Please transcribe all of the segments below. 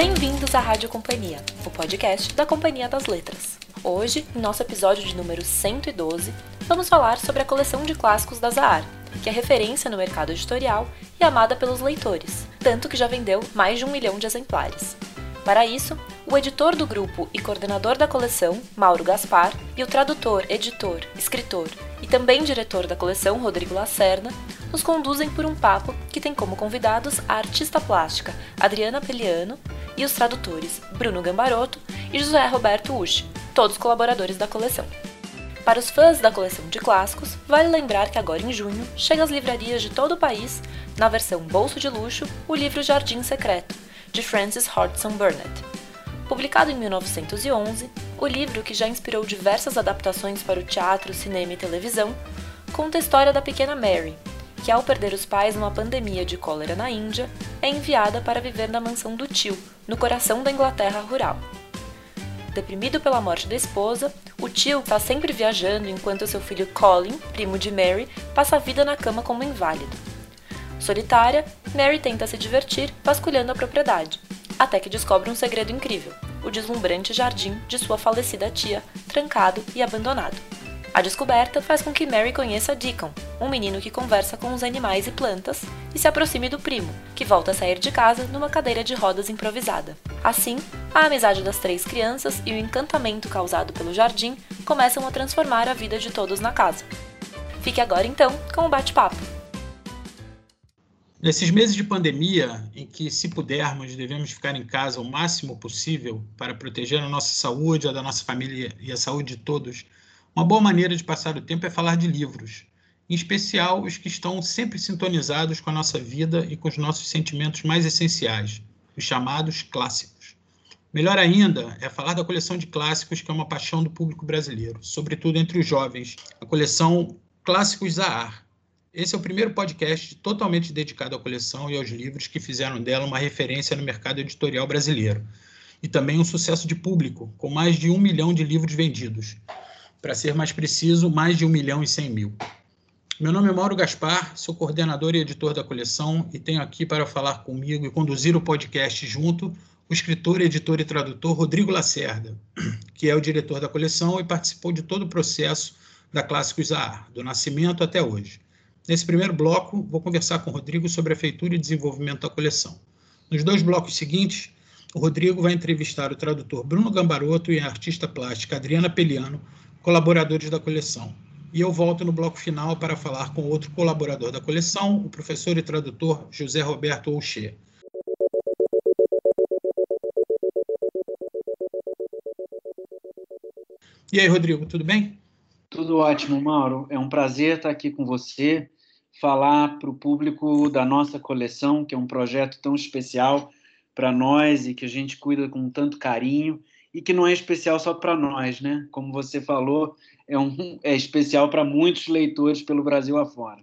Bem-vindos à Rádio Companhia, o podcast da Companhia das Letras. Hoje, em nosso episódio de número 112, vamos falar sobre a coleção de clássicos da Zahar, que é referência no mercado editorial e amada pelos leitores, tanto que já vendeu mais de um milhão de exemplares. Para isso, o editor do grupo e coordenador da coleção, Mauro Gaspar, e o tradutor, editor, escritor e também diretor da coleção, Rodrigo Lacerna, nos conduzem por um papo que tem como convidados a artista plástica Adriana Peliano e os tradutores Bruno Gambarotto e José Roberto Uchi, todos colaboradores da coleção. Para os fãs da coleção de clássicos, vale lembrar que agora em junho chega às livrarias de todo o país, na versão bolso de luxo, o livro Jardim Secreto, de Francis Hodgson Burnett. Publicado em 1911, o livro, que já inspirou diversas adaptações para o teatro, cinema e televisão, conta a história da pequena Mary, que ao perder os pais numa pandemia de cólera na Índia, é enviada para viver na mansão do tio, no coração da Inglaterra rural. Deprimido pela morte da esposa, o tio está sempre viajando enquanto seu filho Colin, primo de Mary, passa a vida na cama como inválido. Solitária, Mary tenta se divertir vasculhando a propriedade, até que descobre um segredo incrível: o deslumbrante jardim de sua falecida tia, trancado e abandonado. A descoberta faz com que Mary conheça Deacon, um menino que conversa com os animais e plantas, e se aproxime do primo, que volta a sair de casa numa cadeira de rodas improvisada. Assim, a amizade das três crianças e o encantamento causado pelo jardim começam a transformar a vida de todos na casa. Fique agora então com o bate-papo. Nesses meses de pandemia, em que, se pudermos, devemos ficar em casa o máximo possível para proteger a nossa saúde, a da nossa família e a saúde de todos, uma boa maneira de passar o tempo é falar de livros, em especial os que estão sempre sintonizados com a nossa vida e com os nossos sentimentos mais essenciais, os chamados clássicos. Melhor ainda é falar da coleção de clássicos que é uma paixão do público brasileiro, sobretudo entre os jovens, a coleção Clássicos Zahar. Esse é o primeiro podcast totalmente dedicado à coleção e aos livros que fizeram dela uma referência no mercado editorial brasileiro. E também um sucesso de público, com mais de um milhão de livros vendidos para ser mais preciso, mais de 1 milhão e 100 mil. Meu nome é Mauro Gaspar, sou coordenador e editor da coleção e tenho aqui para falar comigo e conduzir o podcast junto o escritor, editor e tradutor Rodrigo Lacerda, que é o diretor da coleção e participou de todo o processo da Clássicos Zahar, do nascimento até hoje. Nesse primeiro bloco, vou conversar com o Rodrigo sobre a feitura e desenvolvimento da coleção. Nos dois blocos seguintes, o Rodrigo vai entrevistar o tradutor Bruno Gambaroto e a artista plástica Adriana Peliano colaboradores da coleção. E eu volto no bloco final para falar com outro colaborador da coleção, o professor e tradutor José Roberto Oucher. E aí, Rodrigo, tudo bem? Tudo ótimo, Mauro. É um prazer estar aqui com você, falar para o público da nossa coleção, que é um projeto tão especial para nós e que a gente cuida com tanto carinho e que não é especial só para nós, né? Como você falou, é, um, é especial para muitos leitores pelo Brasil afora.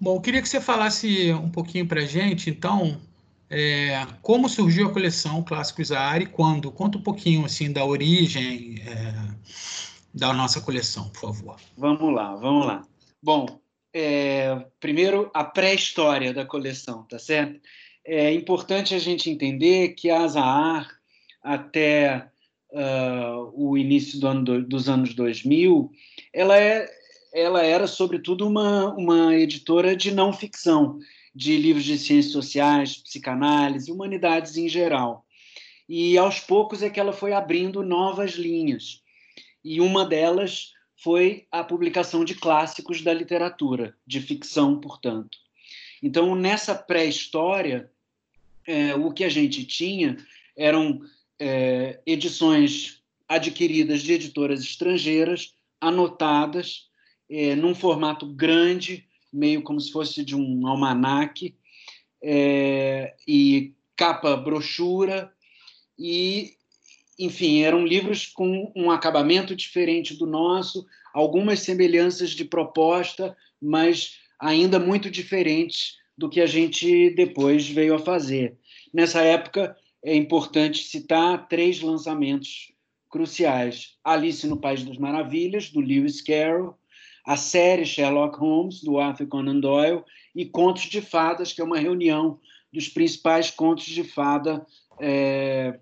Bom, eu queria que você falasse um pouquinho para a gente, então, é, como surgiu a coleção Clássicos Ari e quando? Conta um pouquinho assim da origem é, da nossa coleção, por favor. Vamos lá, vamos lá. Bom, é, primeiro a pré-história da coleção, tá certo? É importante a gente entender que a Azahar até uh, o início do ano, dos anos 2000, ela, é, ela era, sobretudo, uma, uma editora de não ficção, de livros de ciências sociais, psicanálise, humanidades em geral. E aos poucos é que ela foi abrindo novas linhas. E uma delas foi a publicação de clássicos da literatura, de ficção, portanto. Então, nessa pré-história, é, o que a gente tinha eram é, edições adquiridas de editoras estrangeiras, anotadas, é, num formato grande, meio como se fosse de um almanaque, é, e capa brochura, e, enfim, eram livros com um acabamento diferente do nosso, algumas semelhanças de proposta, mas ainda muito diferentes do que a gente depois veio a fazer. Nessa época, é importante citar três lançamentos cruciais: Alice no País das Maravilhas, do Lewis Carroll, a série Sherlock Holmes, do Arthur Conan Doyle, e Contos de Fadas, que é uma reunião dos principais contos de fada é,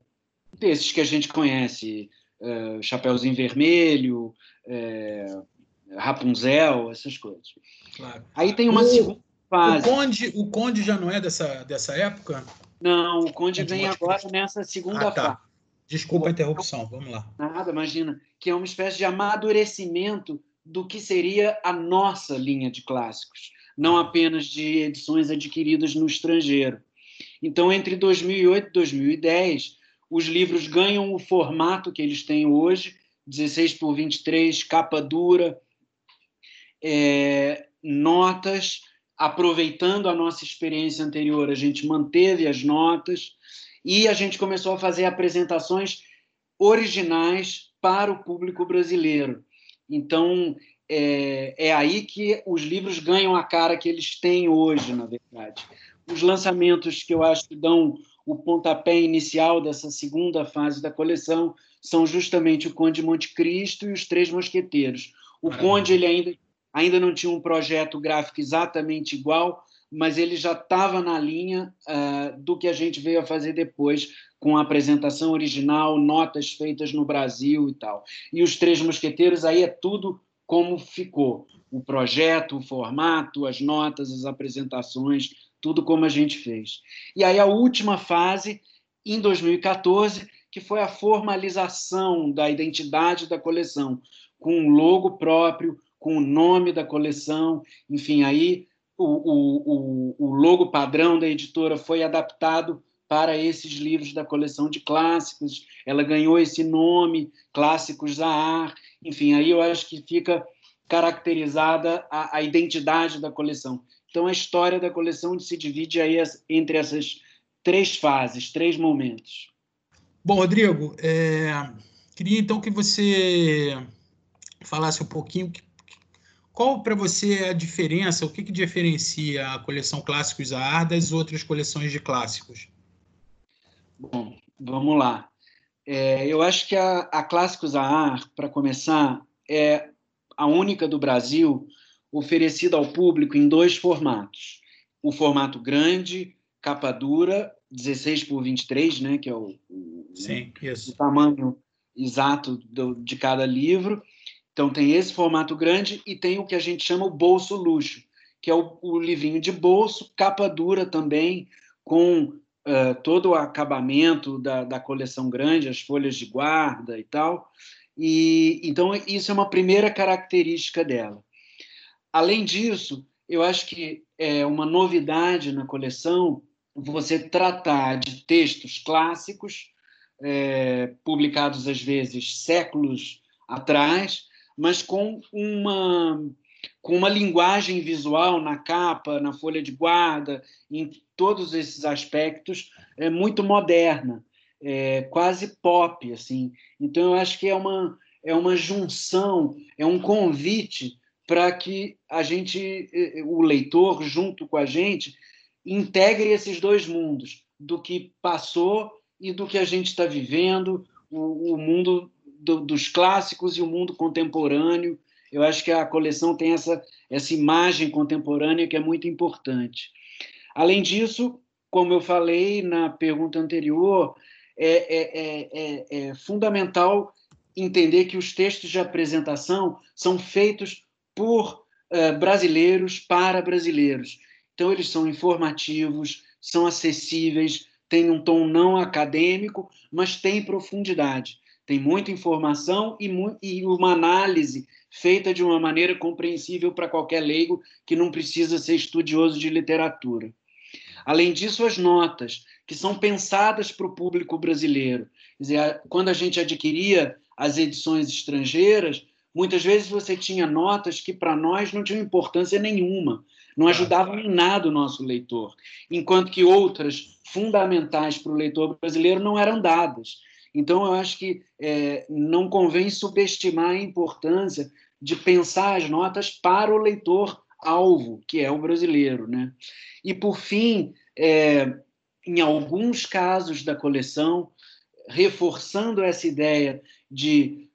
desses que a gente conhece, é, Chapeuzinho Vermelho, é, Rapunzel, essas coisas. Claro. Aí tem uma o, segunda fase. O Conde, o Conde já não é dessa, dessa época? Não, o Conde, vem agora nessa segunda ah, tá. fase. Desculpa a interrupção, vamos lá. Nada, imagina. Que é uma espécie de amadurecimento do que seria a nossa linha de clássicos, não apenas de edições adquiridas no estrangeiro. Então, entre 2008 e 2010, os livros ganham o formato que eles têm hoje, 16 por 23, capa dura, é, notas, aproveitando a nossa experiência anterior, a gente manteve as notas e a gente começou a fazer apresentações originais para o público brasileiro. Então, é, é, aí que os livros ganham a cara que eles têm hoje, na verdade. Os lançamentos que eu acho que dão o pontapé inicial dessa segunda fase da coleção são justamente o Conde de Monte Cristo e os Três Mosqueteiros. O. Conde ele ainda, ainda não tinha um projeto gráfico exatamente igual, mas ele já estava na linha uh, do que a gente veio a fazer depois, com a apresentação original, notas feitas no Brasil e tal. E os Três Mosqueteiros, aí é tudo como ficou. O projeto, o formato, as notas, as apresentações, tudo como a gente fez. E aí a última fase, em 2014, que foi a formalização da identidade da coleção, com um logo próprio, com o nome da coleção, enfim, aí o, o, o, logo padrão da editora foi adaptado para esses livros da coleção de clássicos, ela ganhou esse nome, Clássicos Zahar, enfim, aí eu acho que fica caracterizada a, a identidade da coleção. Então, a história da coleção se divide aí entre essas três fases, três momentos. Bom, Rodrigo, é, queria então que você falasse um pouquinho qual para você é a diferença, o que, que diferencia a coleção Clássicos AR das outras coleções de clássicos? Bom, vamos lá. É, eu acho que a, a Clássicos AR, para começar, é a única do Brasil oferecida ao público em dois formatos. O formato grande, capa dura, 16 por 23, né, que é o, o, Sim, o tamanho exato do, de cada livro, então, tem esse formato grande e tem o que a gente chama o bolso luxo, que é o, o livrinho de bolso, capa dura também, com uh, todo o acabamento da, da coleção grande, as folhas de guarda e tal. E Então, isso é uma primeira característica dela. Além disso, eu acho que é uma novidade na coleção você tratar de textos clássicos, é, publicados às vezes séculos atrás, mas com uma com uma linguagem visual na capa, na folha de guarda, em todos esses aspectos, é muito moderna, é quase pop, assim. Então eu acho que é uma é uma junção, é um convite para que a gente, o leitor, junto com a gente, integre esses dois mundos, do que passou e do que a gente está vivendo, o, o mundo do, dos clássicos e o mundo contemporâneo. Eu acho que a coleção tem essa, essa imagem contemporânea que é muito importante. Além disso, como eu falei na pergunta anterior, é, é, é, é, fundamental entender que os textos de apresentação são feitos por uh, brasileiros para brasileiros. Então, eles são informativos, são acessíveis, têm um tom não acadêmico, mas têm profundidade tem muita informação e, e uma análise feita de uma maneira compreensível para qualquer leigo que não precisa ser estudioso de literatura. Além disso, as notas, que são pensadas para o público brasileiro. Quer dizer, quando a gente adquiria as edições estrangeiras, muitas vezes você tinha notas que para nós não tinham importância nenhuma, não ajudavam em nada o nosso leitor, enquanto que outras fundamentais para o leitor brasileiro não eram dadas. Então, eu acho que é, não convém subestimar a importância de pensar as notas para o leitor alvo, que é o brasileiro. Né? E, por fim, é, em alguns casos da coleção, reforçando essa ideia de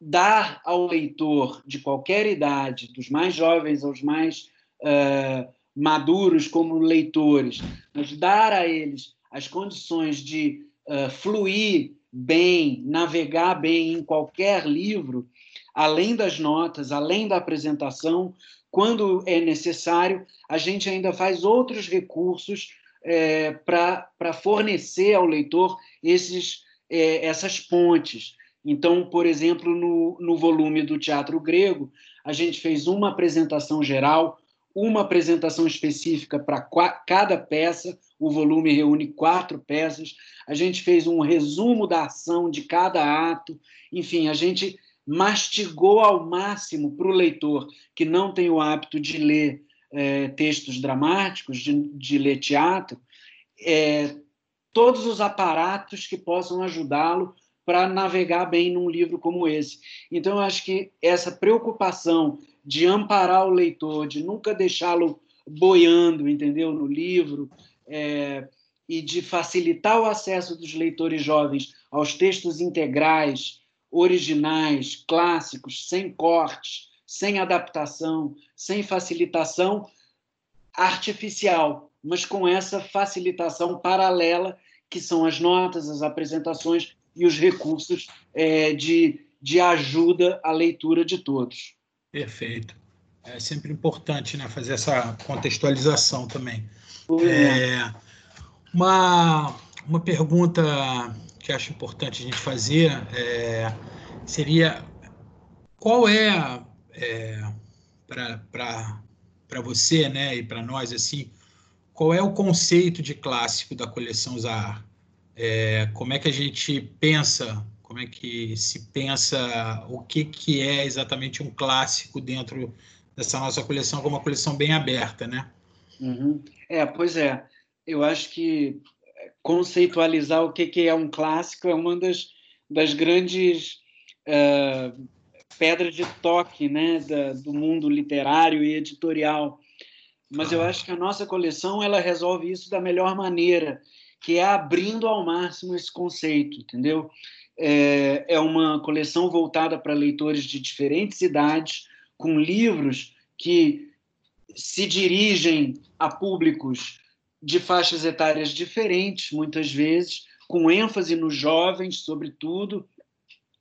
dar ao leitor de qualquer idade, dos mais jovens aos mais uh, maduros como leitores, mas dar a eles as condições de uh, fluir bem, navegar bem em qualquer livro, além das notas, além da apresentação, quando é necessário, a gente ainda faz outros recursos é, para fornecer ao leitor esses, é, essas pontes. Então, por exemplo, no, no volume do Teatro Grego, a gente fez uma apresentação geral, uma apresentação específica para cada peça. O volume reúne quatro peças. A gente fez um resumo da ação de cada ato. Enfim, a gente mastigou ao máximo para o leitor que não tem o hábito de ler é, textos dramáticos, de, de ler teatro, é, todos os aparatos que possam ajudá-lo para navegar bem num livro como esse. Então, eu acho que essa preocupação de amparar o leitor, de nunca deixá-lo boiando, entendeu, no livro, é, e de facilitar o acesso dos leitores jovens aos textos integrais, originais, clássicos, sem cortes, sem adaptação, sem facilitação artificial, mas com essa facilitação paralela que são as notas, as apresentações e os recursos é, de, de ajuda à leitura de todos. Perfeito. É sempre importante né, fazer essa contextualização também. É. é, uma, uma pergunta que acho importante a gente fazer é, seria qual é, é para você né, e para nós assim qual é o conceito de clássico da coleção Zahar? É, como é que a gente pensa, como é que se pensa o que, que é exatamente um clássico dentro dessa nossa coleção, é uma coleção bem aberta, né? Uhum. É, pois é. Eu acho que conceitualizar o que, que é um clássico é uma das, das grandes uh, pedras de toque né, da, do mundo literário e editorial. Mas eu acho que a nossa coleção ela resolve isso da melhor maneira que é abrindo ao máximo esse conceito, entendeu? É, é uma coleção voltada para leitores de diferentes idades, com livros que se dirigem a públicos de faixas etárias diferentes, muitas vezes, com ênfase nos jovens, sobretudo,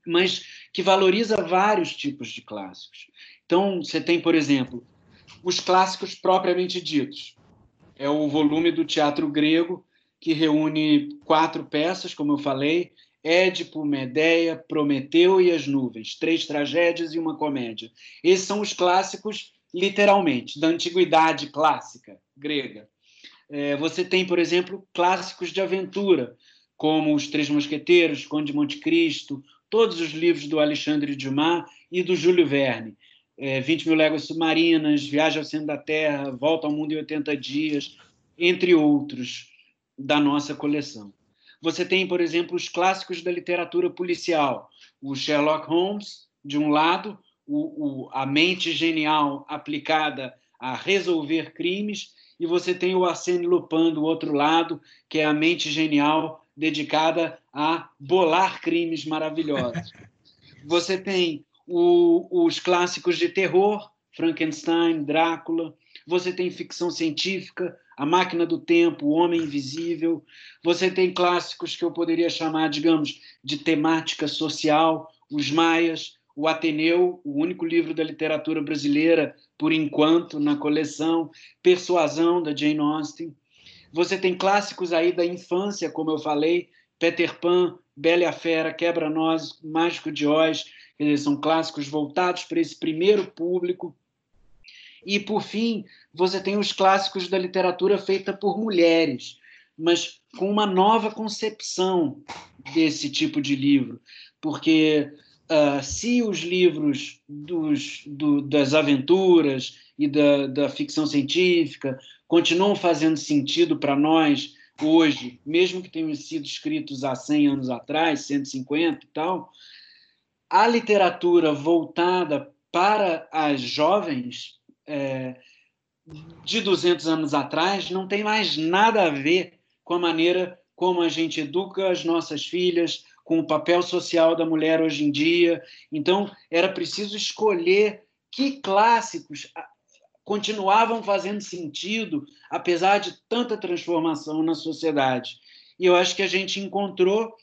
mas que valoriza vários tipos de clássicos. Então, você tem, por exemplo, os clássicos propriamente ditos. É o volume do teatro grego, que reúne quatro peças, como eu falei: Édipo, Medeia, Prometeu e as Nuvens, três tragédias e uma comédia. Esses são os clássicos, literalmente, da antiguidade clássica grega. É, você tem, por exemplo, clássicos de aventura, como Os Três Mosqueteiros, Conde de Monte Cristo, todos os livros do Alexandre Dumas e do Júlio Verne. É, 20 Mil Léguas Submarinas, Viagem ao Centro da Terra, Volta ao Mundo em 80 Dias, entre outros da nossa coleção. Você tem, por exemplo, os clássicos da literatura policial, o Sherlock Holmes, de um lado, o, o, a mente genial aplicada a resolver crimes, e você tem o Arsène Lupin do outro lado, que é a mente genial dedicada a bolar crimes maravilhosos. Você tem o, os clássicos de terror, Frankenstein, Drácula. Você tem ficção científica, a Máquina do Tempo, O Homem Invisível. Você tem clássicos que eu poderia chamar, digamos, de temática social, Os Maias, O Ateneu, o único livro da literatura brasileira, por enquanto, na coleção, Persuasão, da Jane Austen. Você tem clássicos aí da infância, como eu falei, Peter Pan, Bela e a Fera, Quebra-Nós, Mágico de Oz, dizer, são clássicos voltados para esse primeiro público. E, por fim, você tem os clássicos da literatura feita por mulheres, mas com uma nova concepção desse tipo de livro. Porque uh, se os livros dos, do, das aventuras e da, da ficção científica continuam fazendo sentido para nós hoje, mesmo que tenham sido escritos há 100 anos atrás, 150 e tal, a literatura voltada para as jovens é, de 200 anos atrás não tem mais nada a ver com a maneira como a gente educa as nossas filhas, com o papel social da mulher hoje em dia. Então, era preciso escolher que clássicos continuavam fazendo sentido, apesar de tanta transformação na sociedade. E eu acho que a gente encontrou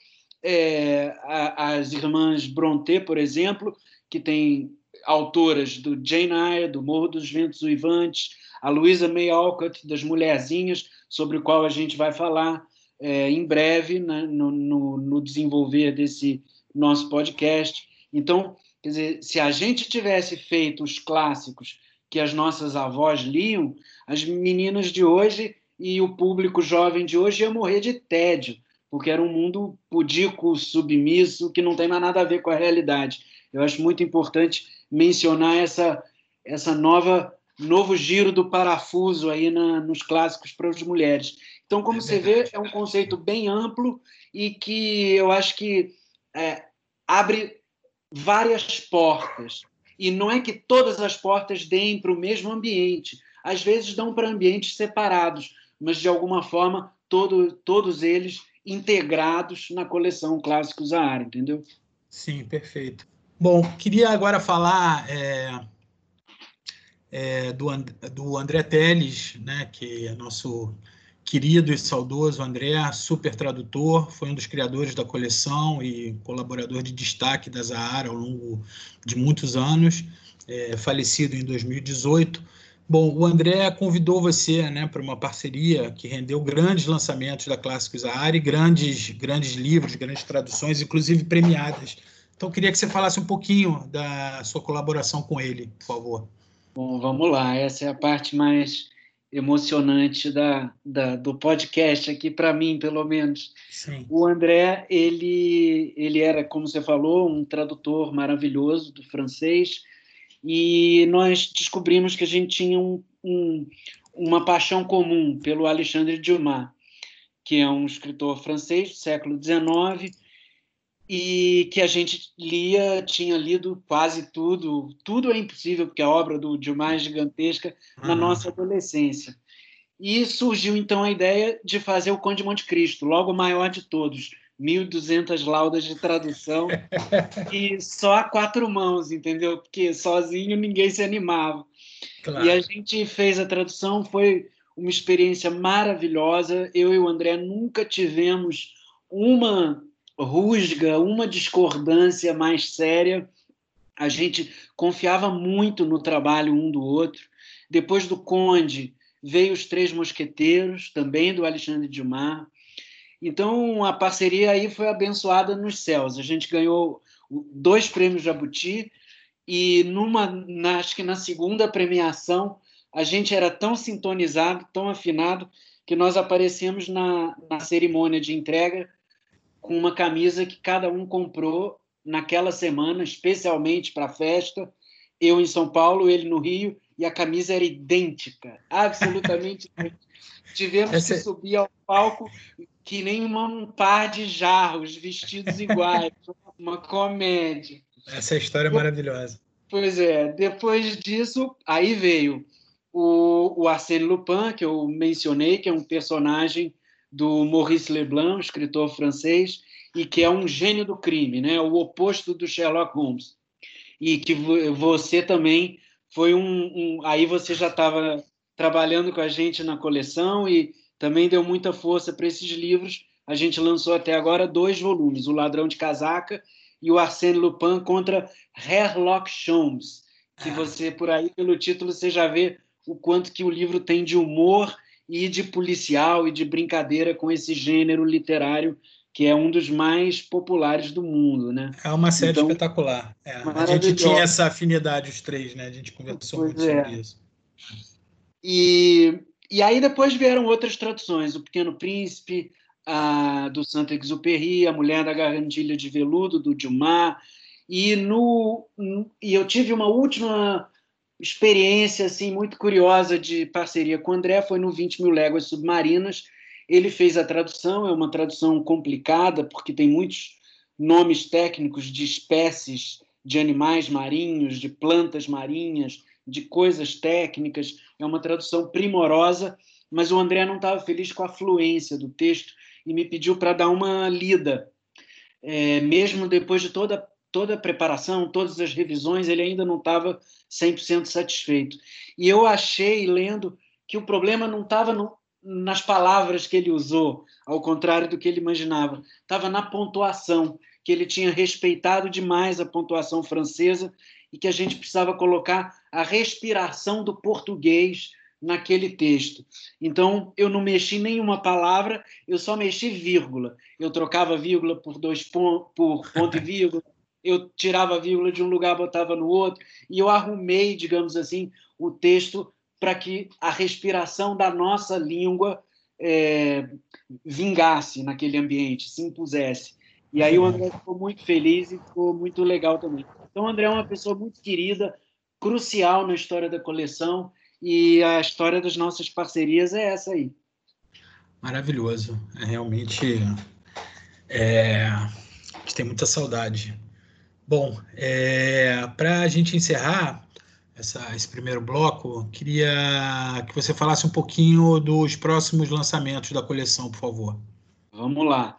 é, as irmãs Brontë, por exemplo, que tem autoras do Jane Eyre, do Morro dos Ventos Uivantes, a Louisa May Alcott, das Mulherzinhas, sobre o qual a gente vai falar é, em breve né, no, no, no, desenvolver desse nosso podcast. Então, quer dizer, se a gente tivesse feito os clássicos que as nossas avós liam, as meninas de hoje e o público jovem de hoje ia morrer de tédio, porque era um mundo pudico, submisso, que não tem mais nada a ver com a realidade. Eu acho muito importante mencionar essa, essa nova novo giro do parafuso aí na, nos clássicos para as mulheres. Então, como é você vê, é um conceito bem amplo e que eu acho que é, abre várias portas. E não é que todas as portas deem para o mesmo ambiente. Às vezes dão para ambientes separados, mas de alguma forma todo, todos eles integrados na coleção Clássicos Zahara, entendeu? Sim, perfeito. Bom, queria agora falar é, é, do, do André Teles, né, que é nosso querido e saudoso André, super tradutor, foi um dos criadores da coleção e colaborador de destaque da Zahara ao longo de muitos anos, é, falecido em 2018. Bom, o André convidou você né, para uma parceria que rendeu grandes lançamentos da Clássicos Zahara e grandes, grandes livros, grandes traduções, inclusive premiadas. Então, queria que você falasse um pouquinho da sua colaboração com ele, por favor. Bom, vamos lá. Essa é a parte mais emocionante da, da do podcast aqui para mim, pelo menos. Sim. O André, ele ele era, como você falou, um tradutor maravilhoso do francês e nós descobrimos que a gente tinha um, um, uma paixão comum pelo Alexandre Dumas, que é um escritor francês do século XIX e que a gente lia, tinha lido quase tudo. Tudo é impossível, porque a obra do Dumas é gigantesca na uhum. nossa adolescência. E surgiu então a ideia de fazer o Conde de Monte Cristo, logo o maior de todos, 1.200 laudas de tradução e só a quatro mãos, entendeu? Porque sozinho ninguém se animava. Claro. E a gente fez a tradução, foi uma experiência maravilhosa. Eu e o André nunca tivemos uma rusga, uma discordância mais séria. A gente confiava muito no trabalho um do outro. Depois do Conde, veio os Três Mosqueteiros, também do Alexandre Dumas. Então, a parceria aí foi abençoada nos céus. A gente ganhou dois prêmios Jabuti e numa, na, acho que na segunda premiação, a gente era tão sintonizado, tão afinado, que nós aparecemos na, na cerimônia de entrega com uma camisa que cada um comprou naquela semana, especialmente para a festa. Eu em São Paulo, ele no Rio, e a camisa era idêntica, absolutamente idêntica. Tivemos Essa... que subir ao palco que nem um par de jarros vestidos iguais, uma comédia. Essa história é maravilhosa. Pois é, depois disso, aí veio o, o Arsène Lupin, que eu mencionei, que é um personagem do Maurice Leblanc, escritor francês, e que é um gênio do crime, né? o oposto do Sherlock Holmes. E que você também foi um. um aí você já estava trabalhando com a gente na coleção e também deu muita força para esses livros. A gente lançou até agora dois volumes: O Ladrão de Casaca e o Arsène Lupin contra Sherlock Holmes. Que você, por aí, pelo título, você já vê o quanto que o livro tem de humor e de policial e de brincadeira com esse gênero literário que é um dos mais populares do mundo, né? É uma série então, espetacular. É, a gente tinha essa afinidade os três, né? A gente conversou pois muito é. sobre isso. E, e aí depois vieram outras traduções, O Pequeno Príncipe, a, do Saint-Exupéry, A Mulher da Gargantilha de Veludo, do Dumas, e, no, e eu tive uma última experiência assim muito curiosa de parceria com o André foi no 20 mil léguas submarinas. Ele fez a tradução, é uma tradução complicada porque tem muitos nomes técnicos de espécies de animais marinhos, de plantas marinhas, de coisas técnicas. É uma tradução primorosa, mas o André não estava feliz com a fluência do texto e me pediu para dar uma lida, é, mesmo depois de toda toda a preparação, todas as revisões, ele ainda não estava 100% satisfeito. E eu achei, lendo, que o problema não estava nas palavras que ele usou, ao contrário do que ele imaginava, estava na pontuação, que ele tinha respeitado demais a pontuação francesa e que a gente precisava colocar a respiração do português naquele texto. Então, eu não mexi nenhuma palavra, eu só mexi vírgula. Eu trocava vírgula por dois pontos, por ponto e vírgula, eu tirava vírgula de um lugar, botava no outro, e eu arrumei, digamos assim, o texto para que a respiração da nossa língua é, vingasse naquele ambiente, se impusesse. E aí o André ficou muito feliz e ficou muito legal também. Então, o André é uma pessoa muito querida, crucial na história da coleção, e a história das nossas parcerias é essa aí. Maravilhoso. É realmente. É, a gente tem muita saudade. Bom, é, para a gente encerrar essa, esse primeiro bloco, queria que você falasse um pouquinho dos próximos lançamentos da coleção, por favor. Vamos lá.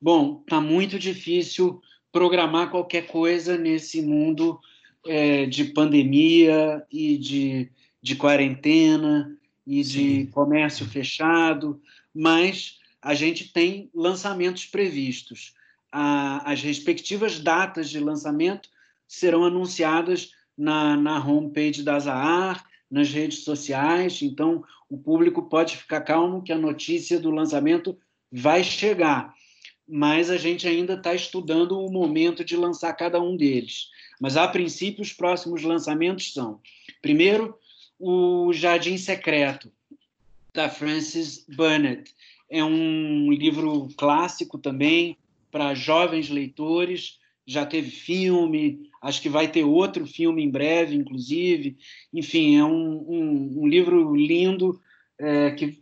Bom, tá muito difícil programar qualquer coisa nesse mundo é, de pandemia e de de quarentena e de comércio fechado, mas a gente tem lançamentos previstos. As respectivas datas de lançamento serão anunciadas na, na homepage da Zahar, nas redes sociais, então o público pode ficar calmo que a notícia do lançamento vai chegar, mas a gente ainda está estudando o momento de lançar cada um deles. Mas, a princípio, os próximos lançamentos são, primeiro, o Jardim Secreto, da Frances Burnett. É um livro clássico também para jovens leitores. Já teve filme, acho que vai ter outro filme em breve, inclusive. Enfim, é um, um, um livro lindo é, que,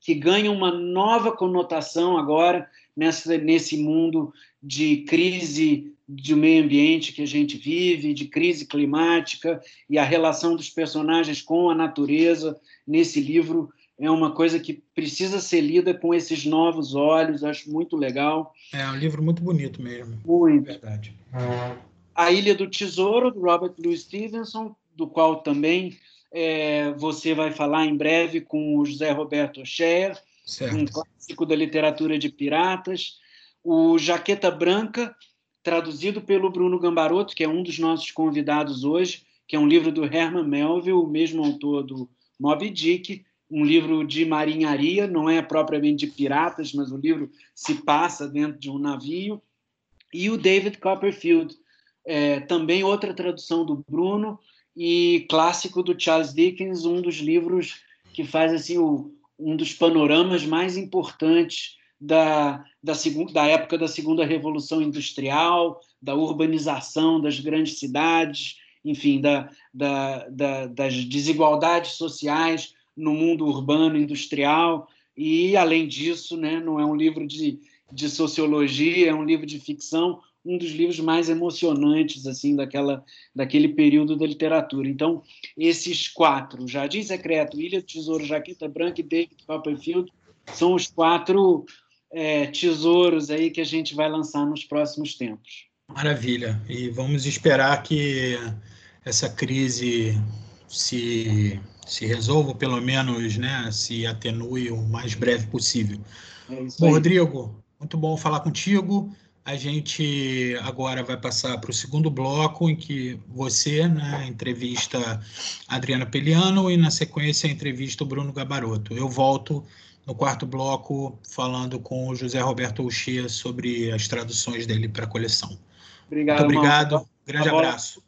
que ganha uma nova conotação agora nessa, nesse mundo de crise do meio ambiente que a gente vive, de crise climática e a relação dos personagens com a natureza nesse livro é uma coisa que precisa ser lida com esses novos olhos, acho muito legal. É um livro muito bonito mesmo. Muito. Verdade. A Ilha do Tesouro, do Robert Louis Stevenson, do qual também é, você vai falar em breve com o José Roberto Ocher, um clássico da literatura de piratas. O Jaqueta Branca, traduzido pelo Bruno Gambaroto, que é um dos nossos convidados hoje, que é um livro do Herman Melville, o mesmo autor do Moby Dick, um livro de marinharia, não é propriamente de piratas, mas o livro se passa dentro de um navio. E o David Copperfield, é, também outra tradução do Bruno e clássico do Charles Dickens, um dos livros que faz assim o, um dos panoramas mais importantes da, da, da época da segunda revolução industrial, da urbanização das grandes cidades, enfim, da, da, da, das desigualdades sociais no mundo urbano industrial. E, além disso, né, não é um livro de, de sociologia, é um livro de ficção, um dos livros mais emocionantes assim daquela daquele período da literatura. Então, esses quatro, Jardim Secreto, Ilha do Tesouro, Jaqueta Branca e David Copperfield, são os quatro é, tesouros aí que a gente vai lançar nos próximos tempos. Maravilha. E vamos esperar que essa crise se, se resolva, pelo menos né, se atenue o mais breve possível. É bom, Rodrigo, muito bom falar contigo. A gente agora vai passar para o segundo bloco, em que você né, entrevista a Adriana Peliano e, na sequência, entrevista o Bruno Gabaroto. Eu volto no quarto bloco falando com o José Roberto Uxia sobre as traduções dele para a coleção. Obrigado. Muito obrigado. Grande abraço.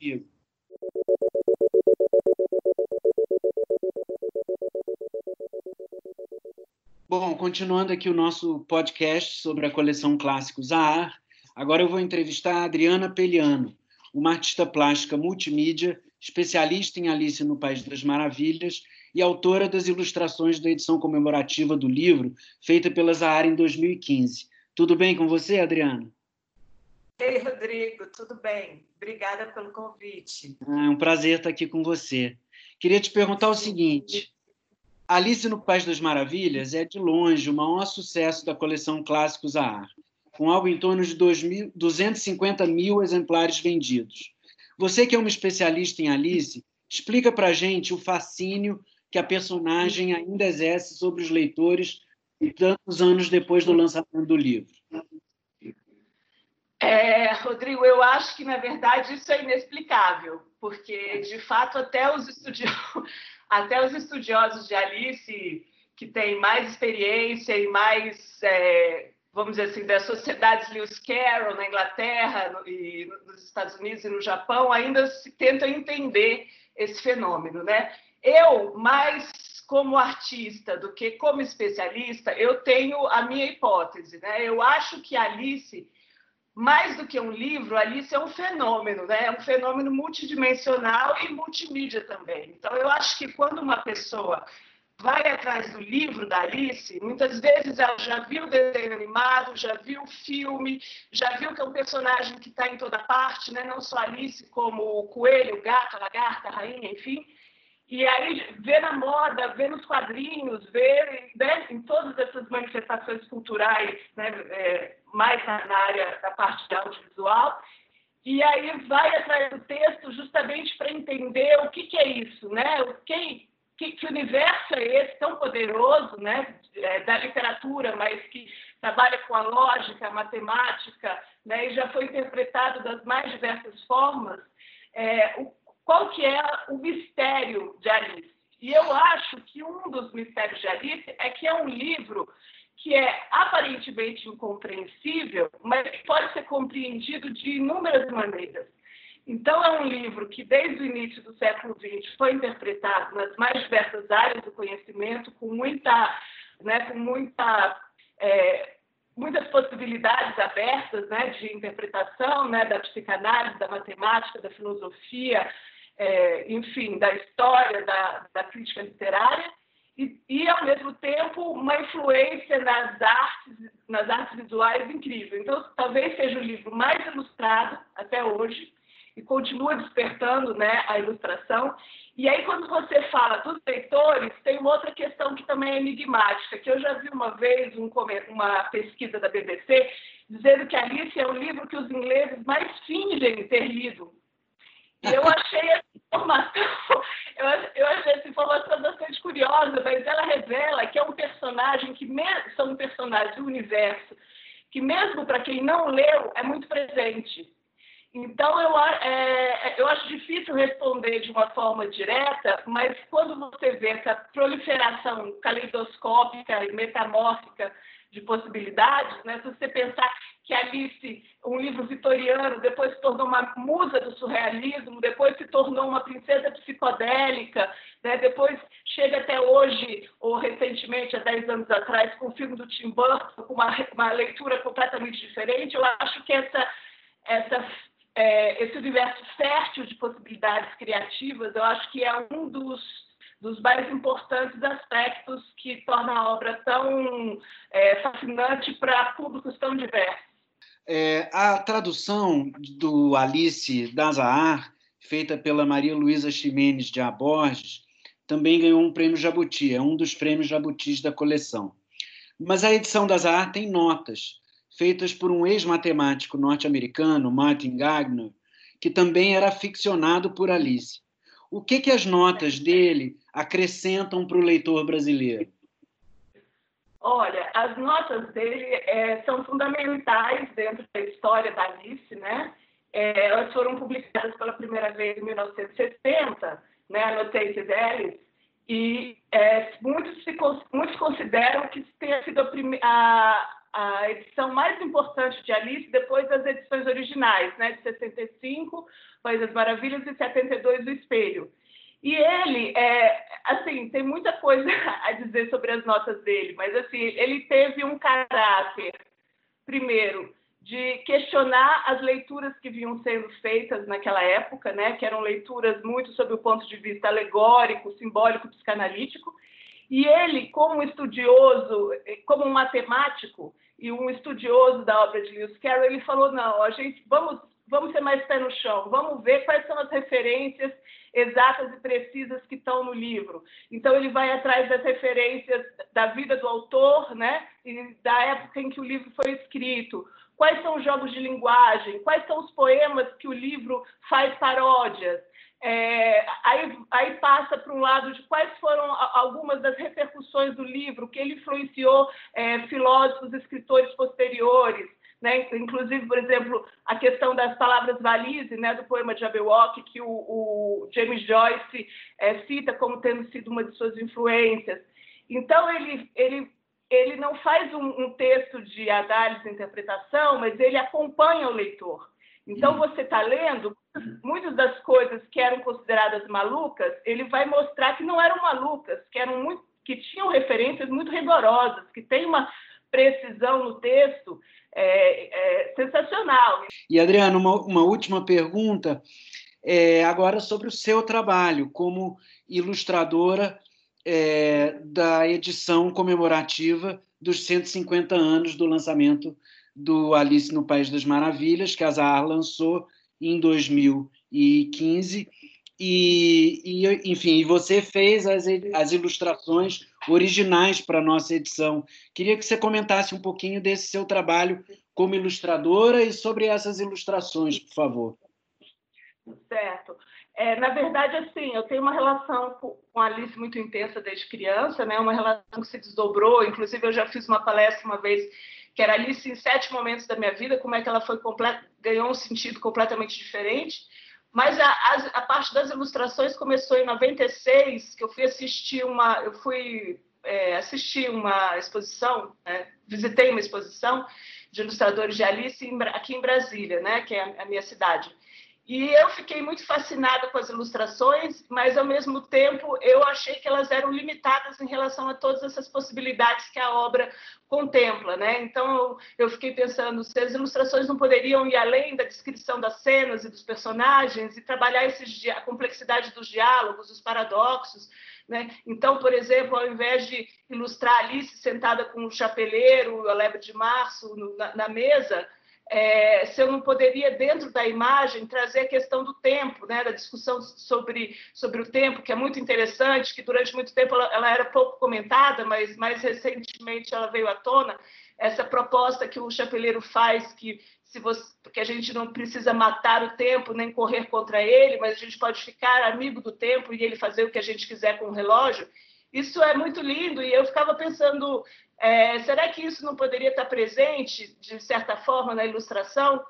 Bom, continuando aqui o nosso podcast sobre a coleção Clássicos AR, agora eu vou entrevistar a Adriana Peliano, uma artista plástica multimídia, especialista em Alice no País das Maravilhas e autora das ilustrações da edição comemorativa do livro, feita pela Zahara em 2015. Tudo bem com você, Adriana? Ei, Rodrigo, tudo bem? Obrigada pelo convite. Ah, é um prazer estar aqui com você. Queria te perguntar o seguinte: Alice no País das Maravilhas é, de longe, o maior sucesso da coleção Clássicos Zahar. com algo em torno de 2, 250 mil exemplares vendidos. Você que é uma especialista em Alice, explica para a gente o fascínio que a personagem ainda exerce sobre os leitores tantos anos depois do lançamento do livro. É, Rodrigo, eu acho que, na verdade, isso é inexplicável, porque, de fato, até os, estudiosos, até os estudiosos de Alice, que têm mais experiência e mais, é, vamos dizer assim, das sociedades Lewis Carroll na Inglaterra no, e nos Estados Unidos e no Japão, ainda se tentam entender esse fenômeno. Né? Eu, mais como artista do que como especialista, eu tenho a minha hipótese. Né? Eu acho que Alice mais do que um livro, Alice é um fenômeno, né? É um fenômeno multidimensional e multimídia também. Então, eu acho que quando uma pessoa vai atrás do livro da Alice, muitas vezes ela já viu o desenho animado, já viu o filme, já viu que é um personagem que está em toda parte, né? não só Alice, como o coelho, o gato, a lagarta, a rainha, enfim. E aí vê na moda, vê nos quadrinhos, vê né, em todas essas manifestações culturais, né, é, mais na, área da parte de audiovisual, e aí vai atrás do texto justamente para entender o que, que, é isso, né? O que, que, que, universo é esse tão poderoso, né? É, da literatura, mas que trabalha com a lógica, a matemática, né? E já foi interpretado das mais diversas formas. É, o, qual que é o mistério de Alice. E eu acho que um dos mistérios de Alice é que é um livro que é aparentemente incompreensível, mas pode ser compreendido de inúmeras maneiras. Então, é um livro que, desde o início do século XX, foi interpretado nas mais diversas áreas do conhecimento, com muita, né, com muita é, muitas possibilidades abertas né, de interpretação né, da psicanálise, da matemática, da filosofia, é, enfim, da história, da, da crítica literária, e, e, ao mesmo tempo, uma influência nas artes, nas artes visuais incrível. Então, talvez seja o livro mais ilustrado até hoje, e continua despertando né, a ilustração. E aí, quando você fala dos leitores, tem uma outra questão que também é enigmática, que eu já vi uma vez um, uma pesquisa da BBC dizendo que Alice é o livro que os ingleses mais fingem ter lido e eu achei essa informação, eu, eu achei essa informação bastante curiosa, mas ela revela que é um personagem que são personagem do universo, que mesmo para quem não leu, é muito presente. Então, eu, é, eu acho difícil responder de uma forma direta, mas quando você vê essa proliferação caleidoscópica e metamórfica de possibilidades, né? se você pensar que Alice, um livro vitoriano, depois se tornou uma musa do surrealismo, depois se tornou uma princesa psicodélica, né? depois chega até hoje, ou recentemente, há 10 anos atrás, com o filme do Tim Burton, com uma, uma leitura completamente diferente. Eu acho que essa, essa, é, esse universo fértil de possibilidades criativas, eu acho que é um dos dos mais importantes aspectos que torna a obra tão é, fascinante para públicos tão diversos. É, a tradução do Alice Dazahar, feita pela Maria Luísa Ximenes de Aborges, também ganhou um prêmio Jabuti, é um dos prêmios Jabutis da coleção. Mas a edição da Zahar tem notas, feitas por um ex-matemático norte-americano, Martin Gagner, que também era ficcionado por Alice. O que, que as notas dele acrescentam para o leitor brasileiro? Olha, as notas dele é, são fundamentais dentro da história da Alice, né? É, elas foram publicadas pela primeira vez em 1970, né, Annotated Alice, e é, muitos, se, muitos consideram que tenha sido a, a, a, edição mais importante de Alice depois das edições originais, né, de 65, País das Maravilhas, e 72, O Espelho. E ele, é, assim, tem muita coisa a dizer sobre as notas dele, mas assim, ele teve um caráter, primeiro, de questionar as leituras que vinham sendo feitas naquela época, né, que eram leituras muito sob o ponto de vista alegórico, simbólico, psicanalítico. E ele, como estudioso, como um matemático e um estudioso da obra de Lewis Carroll, ele falou: não, a gente vamos vamos ser mais pé no chão, vamos ver quais são as referências exatas e precisas que estão no livro. Então ele vai atrás das referências da vida do autor, né, e da época em que o livro foi escrito. Quais são os jogos de linguagem? Quais são os poemas que o livro faz paródias? É, aí, aí, passa para um lado de quais foram algumas das repercussões do livro, que ele influenciou é, filósofos, escritores posteriores. Né? Inclusive, por exemplo, a questão das palavras valise, né, do poema de Jabberwock, que o, o James Joyce é, cita como tendo sido uma de suas influências. Então, ele, ele, ele não faz um, um texto de análise e interpretação, mas ele acompanha o leitor. Então, você está lendo, muitas das coisas que eram consideradas malucas, ele vai mostrar que não eram malucas, que eram muito, que tinham referências muito rigorosas, que tem uma precisão no texto é, é sensacional. E, Adriano, uma, uma última pergunta, é, agora sobre o seu trabalho como ilustradora é, da edição comemorativa dos 150 anos do lançamento do Alice no País das Maravilhas, que a Zahar lançou em 2015. E, e, enfim, você fez as, as ilustrações originais para a nossa edição. Queria que você comentasse um pouquinho desse seu trabalho como ilustradora e sobre essas ilustrações, por favor. Certo. É, na verdade, assim, eu tenho uma relação com a Alice muito intensa desde criança, né? Uma relação que se desdobrou. Inclusive, eu já fiz uma palestra uma vez que era Alice em sete momentos da minha vida, como é que ela foi ganhou um sentido completamente diferente. Mas a, a, a, parte das ilustrações começou em 96, que eu fui assistir uma, eu fui é, assistir uma exposição, né? visitei uma exposição de ilustradores de Alice em, aqui em Brasília, né? Que é a, a minha cidade. E eu fiquei muito fascinada com as ilustrações, mas ao mesmo tempo eu achei que elas eram limitadas em relação a todas essas possibilidades que a obra contempla, né? Então eu fiquei pensando se as ilustrações não poderiam ir além da descrição das cenas e dos personagens e trabalhar esses, a complexidade dos diálogos, os paradoxos, né? Então, por exemplo, ao invés de ilustrar Alice sentada com o chapeleiro, a lebre de março no, na, na mesa, é, se eu não poderia, dentro da imagem, trazer a questão do tempo, né, da discussão sobre, sobre o tempo, que é muito interessante, que durante muito tempo ela, ela era pouco comentada, mas mais recentemente ela veio à tona, essa proposta que o chapeleiro faz, que se você, porque a gente não precisa matar o tempo nem correr contra ele, mas a gente pode ficar amigo do tempo e ele fazer o que a gente quiser com o relógio. Isso é muito lindo e eu ficava pensando é, será que isso não poderia estar presente, de certa forma, na ilustração?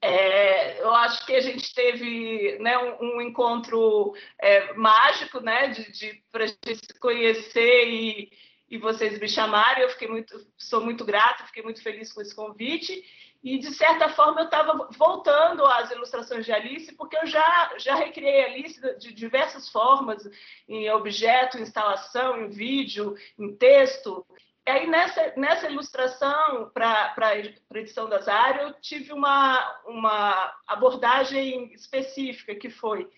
É, eu acho que a gente teve né, um, um, encontro é, mágico, né, de, de para a gente se conhecer e, e vocês me chamarem. Eu fiquei muito, sou muito grata, fiquei muito feliz com esse convite. E, de certa forma, eu estava voltando às ilustrações de Alice, porque eu já, já recriei Alice de diversas formas, em objeto, em instalação, em vídeo, em texto. E aí, nessa, nessa ilustração para a edição das áreas, eu tive uma, uma abordagem específica, que foi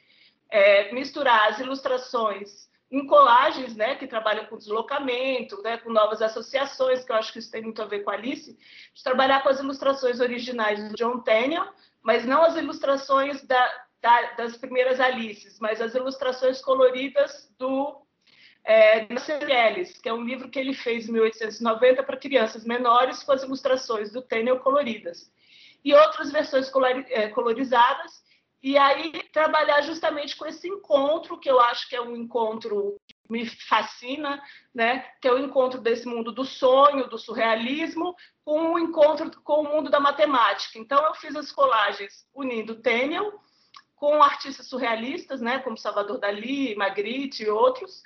é, misturar as ilustrações em colagens, né, que trabalham com deslocamento, né, com novas associações, que eu acho que isso tem muito a ver com a Alice, de trabalhar com as ilustrações originais do John Tenniel, mas não as ilustrações da, da, das primeiras Alices, mas as ilustrações coloridas do é, Ellis, que é um livro que ele fez em 1890 para crianças menores com as ilustrações do Tenniel coloridas. E outras versões é, colorizadas, e aí trabalhar justamente com esse encontro, que eu acho que é um encontro que me fascina, né? que é o encontro desse mundo do sonho, do surrealismo, com o encontro com o mundo da matemática. Então, eu fiz as colagens unindo Tenniel com artistas surrealistas, né? como Salvador Dali, Magritte e outros,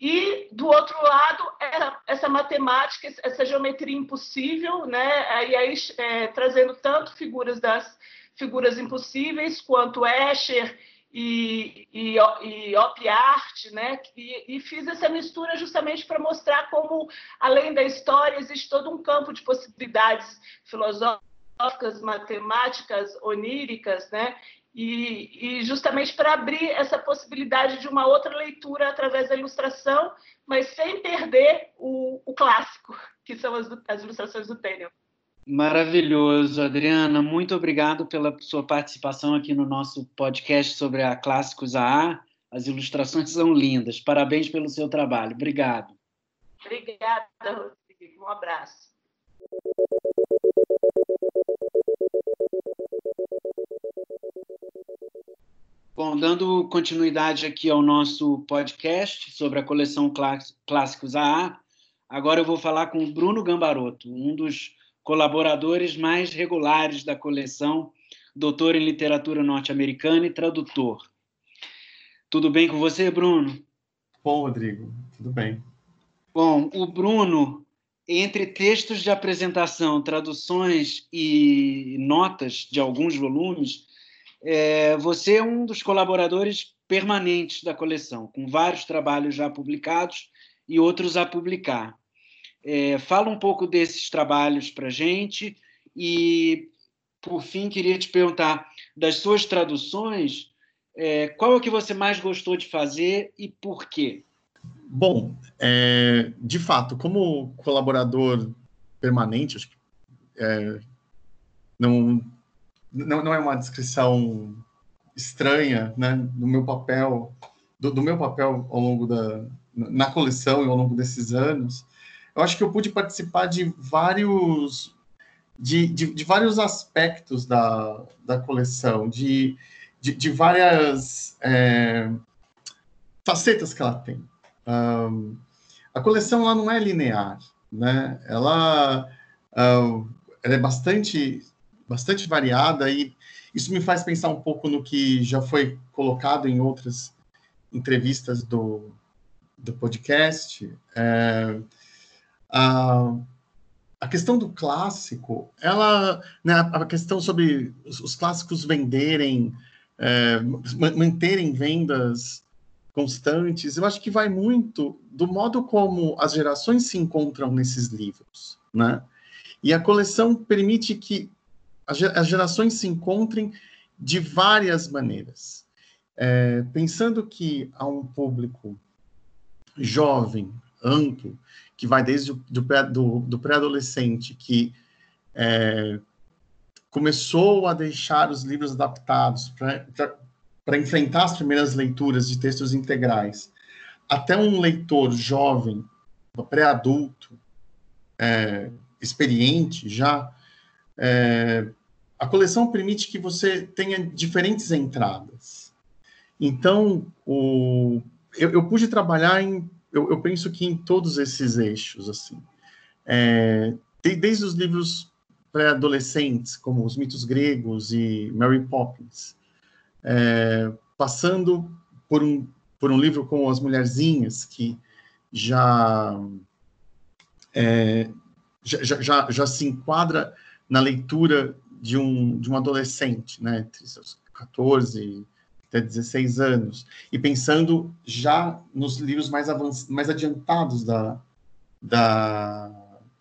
e, do outro lado, essa, essa matemática, essa geometria impossível, né? e aí é, trazendo tanto figuras das figuras impossíveis, quanto Escher e, e, e né? E, e, fiz essa mistura justamente para mostrar como, além da história, existe todo um campo de possibilidades filosóficas, matemáticas, oníricas, né? E, e, justamente para abrir essa possibilidade de uma outra leitura através da ilustração, mas sem perder o, o clássico, que são as, as ilustrações do Tênio. Maravilhoso, Adriana. Muito obrigado pela sua participação aqui no nosso podcast sobre a Clássicos AA. As ilustrações são lindas. Parabéns pelo seu trabalho. Obrigado. Obrigada, Rodrigo. Um abraço. Bom, dando continuidade aqui ao nosso podcast sobre a coleção Clássicos AA, agora eu vou falar com o Bruno Gambaroto, um dos colaboradores mais regulares da coleção, doutor em literatura norte-americana e tradutor. Tudo bem com você, Bruno? Bom, Rodrigo, tudo bem. Bom, o Bruno, entre textos de apresentação, traduções e notas de alguns volumes, é, você é um dos colaboradores permanentes da coleção, com vários trabalhos já publicados e outros a publicar. É, fala um pouco desses trabalhos para gente e, por fim, queria te perguntar, das suas traduções, é, qual é que você mais gostou de fazer e por quê? Bom, é, de fato, como colaborador permanente, acho que é, não, não, não é uma descrição estranha, né, do meu papel, do, do, meu papel ao longo da na coleção e ao longo desses anos. Eu acho que eu pude participar de vários de, de, de vários aspectos da, da coleção, de, de, de várias é, facetas que ela tem. Um, a coleção ela não é linear, né? Ela, uh, ela é bastante bastante variada e isso me faz pensar um pouco no que já foi colocado em outras entrevistas do, do podcast. É, a, a questão do clássico, ela, né, a questão sobre os, os clássicos venderem, é, manterem vendas constantes, eu acho que vai muito do modo como as gerações se encontram nesses livros, né? E a coleção permite que as gerações se encontrem de várias maneiras. É, pensando que há um público jovem, amplo, que vai desde o do, do, do pré-adolescente, que é, começou a deixar os livros adaptados para enfrentar as primeiras leituras de textos integrais, até um leitor jovem, pré-adulto, é, experiente já, é, a coleção permite que você tenha diferentes entradas. Então, o, eu, eu pude trabalhar em, eu, eu, penso que em todos esses eixos, assim. É, desde os livros pré-adolescentes, como Os Mitos Gregos e Mary Poppins, é, passando por um, por um livro como As Mulherzinhas, que já, é, já, já, já se enquadra na leitura de um, de um adolescente, né, entre seus 14 até 16 anos, e pensando já nos livros mais, avançados, mais adiantados da, da,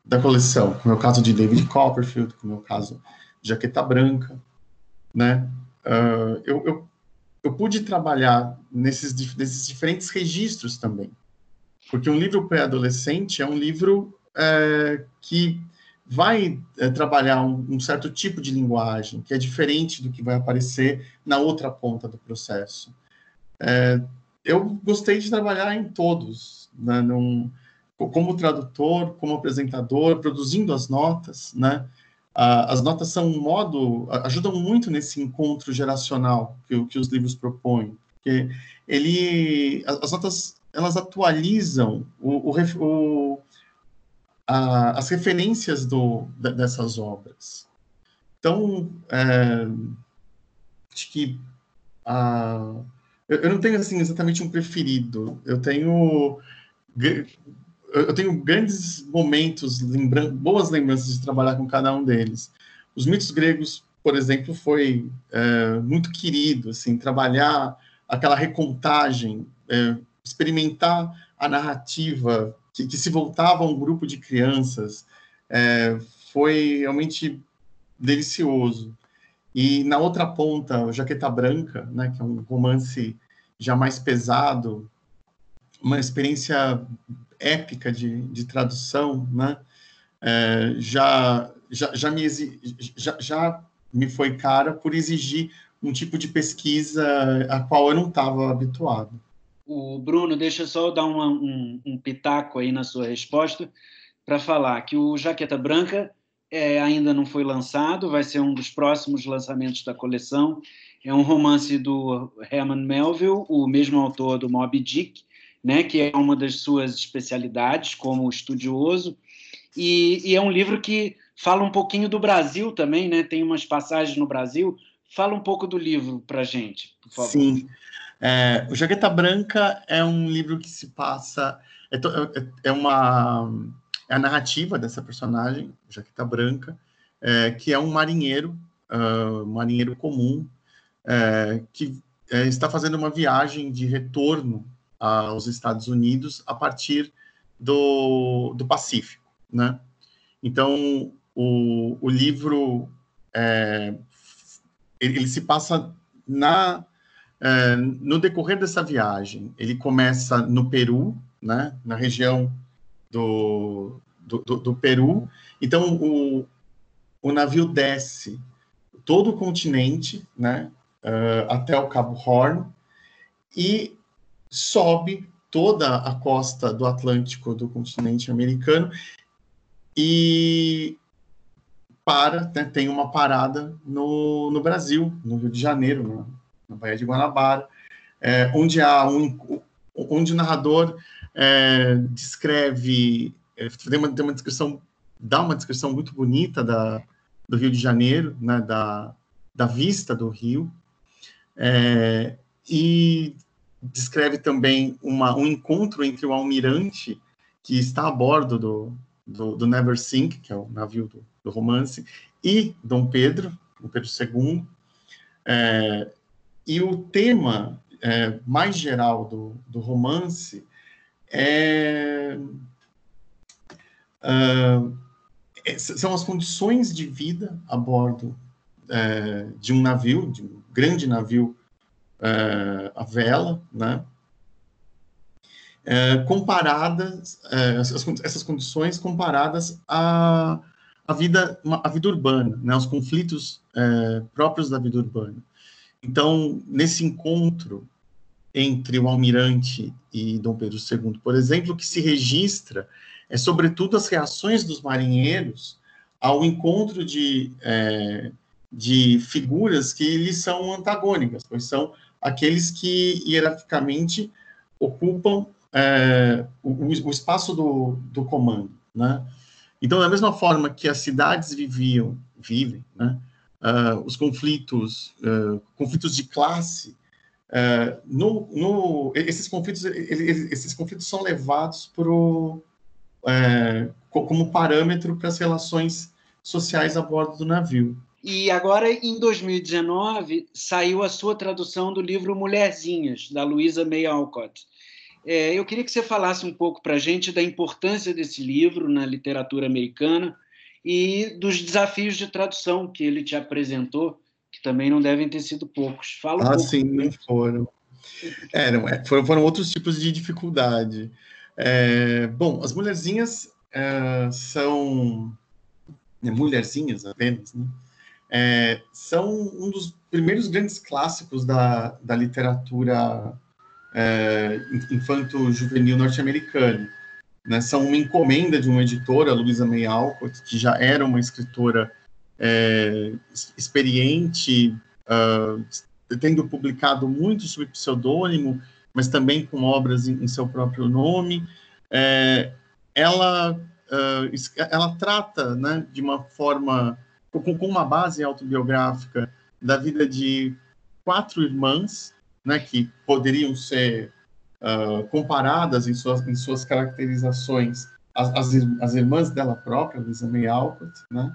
da coleção, como é o caso de David Copperfield, como é o caso de Jaqueta Branca, né, uh, eu, eu, eu pude trabalhar nesses, nesses diferentes registros também, porque um livro pré-adolescente é um livro é, que vai é, trabalhar um, um, certo tipo de linguagem, que é diferente do que vai aparecer na outra ponta do processo. É, eu gostei de trabalhar em todos, né, num, como tradutor, como apresentador, produzindo as notas, né? as notas são um modo, ajudam muito nesse encontro geracional que, que os livros propõem, porque ele, as notas, elas atualizam o, o, o a, as referências do, dessas obras. Então, é, acho que a, eu, eu, não tenho assim exatamente um preferido. Eu tenho eu tenho grandes momentos, boas lembranças de trabalhar com cada um deles. Os mitos gregos, por exemplo, foi é, muito querido, assim, trabalhar aquela recontagem, é, experimentar a narrativa que, que se voltava a um grupo de crianças, é, foi realmente delicioso. E na outra ponta, Jaqueta Branca, né, que é um romance já mais pesado, uma experiência épica de, de tradução, né, é, já já, já, me, já, já me foi cara por exigir um tipo de pesquisa a qual eu não estava habituado. O Bruno, deixa eu só dar uma, um, um pitaco aí na sua resposta para falar que o Jaqueta Branca é, ainda não foi lançado, vai ser um dos próximos lançamentos da coleção. É um romance do Herman Melville, o mesmo autor do Moby Dick, né, que é uma das suas especialidades como estudioso. E, e, é um livro que fala um pouquinho do Brasil também, né? Tem umas passagens no Brasil. Fala um pouco do livro para gente, por favor. Sim. É, o Jaqueta Branca é um livro que se passa. É, é, é uma é a narrativa dessa personagem, Jaqueta Branca, é, que é um marinheiro, uh, marinheiro comum, é, que está fazendo uma viagem de retorno aos Estados Unidos a partir do, do Pacífico, né? Então, o, o livro, ele, ele, se passa na, é, no decorrer dessa viagem. Ele começa no Peru, né? Na região do, do, do, do Peru. Então, o, o navio desce todo o continente, né, uh, até o Cabo Horn, e sobe toda a costa do Atlântico do continente americano e para, né, tem uma parada no, no Brasil, no Rio de Janeiro, na, Baía de Guanabara, é, onde há um, onde o narrador é, descreve, é, tem, uma, tem uma descrição, dá uma descrição muito bonita da, do Rio de Janeiro, né, da, da vista do Rio, é, e descreve também uma, um encontro entre o almirante que está a bordo do, do, do Never Sink, que é o navio do, do romance, e Dom Pedro, o Pedro II, é, e o tema é, mais geral do, do romance é, uh, são as condições de vida a bordo é, de um navio, de um grande navio é, a vela, né? É, comparadas essas, essas condições comparadas à, à vida à vida urbana, né? Os conflitos próprios da vida urbana. Então, nesse encontro entre o almirante e Dom Pedro II, por exemplo, que se registra é sobretudo as reações dos marinheiros ao encontro de, é, de figuras que lhes são antagônicas, pois são aqueles que hierarquicamente ocupam é, o, o, espaço do, do comando, né? Então, da mesma forma que as cidades viviam, vivem, né? Uh, os conflitos, uh, conflitos de classe, é, no, no, esses conflitos esses conflitos são levados pro, como parâmetro para as relações sociais a bordo do navio. E agora, em 2019, saiu a sua tradução do livro Mulherzinhas, da Luísa May Alcott. É, eu queria que você falasse um pouco para a gente da importância desse livro na literatura americana e dos desafios de tradução que ele te apresentou que também não devem ter sido poucos. Fala um ah, pouco. sim, não foram. Eram, é, foram, foram outros tipos de dificuldade. É, bom, as mulherzinhas é, são né, mulherzinhas apenas, né? É, são um dos primeiros grandes clássicos da, da literatura é, infanto-juvenil norte-americana. Né? São uma encomenda de uma editora, Louisa May Alcott, que já era uma escritora é, experiente, uh, tendo publicado muito sob pseudônimo, mas também com obras em, em seu próprio nome. É, ela, uh, ela trata né, de uma forma, com, com, uma base autobiográfica, da vida de quatro irmãs, né, que poderiam ser uh, comparadas em suas, em suas caracterizações às, às irmãs dela própria, Lisa May Alcott, né?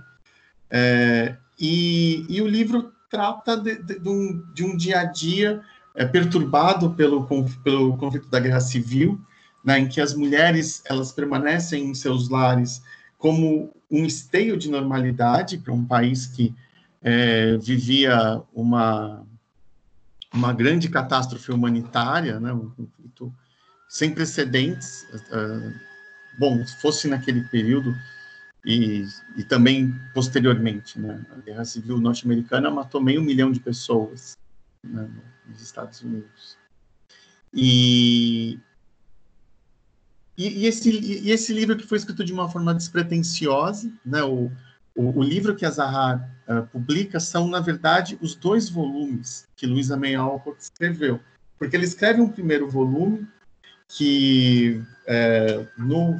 É, e, e, o livro trata de, de, de, um, de um, dia a dia é, perturbado pelo, pelo conflito da guerra civil, né, em que as mulheres elas permanecem em seus lares como um esteio de normalidade para um país que é, vivia uma uma grande catástrofe humanitária, né, sem precedentes. Uh, bom, se fosse naquele período, e, e também posteriormente, né? A Guerra Civil norte-americana matou meio milhão de pessoas né, nos Estados Unidos. E, e, e, esse, e esse livro que foi escrito de uma forma despretensiosa, né? O, o, o livro que a Zahar uh, publica são, na verdade, os dois volumes que Luisa May Alcott escreveu. Porque ele escreve um primeiro volume que é, no,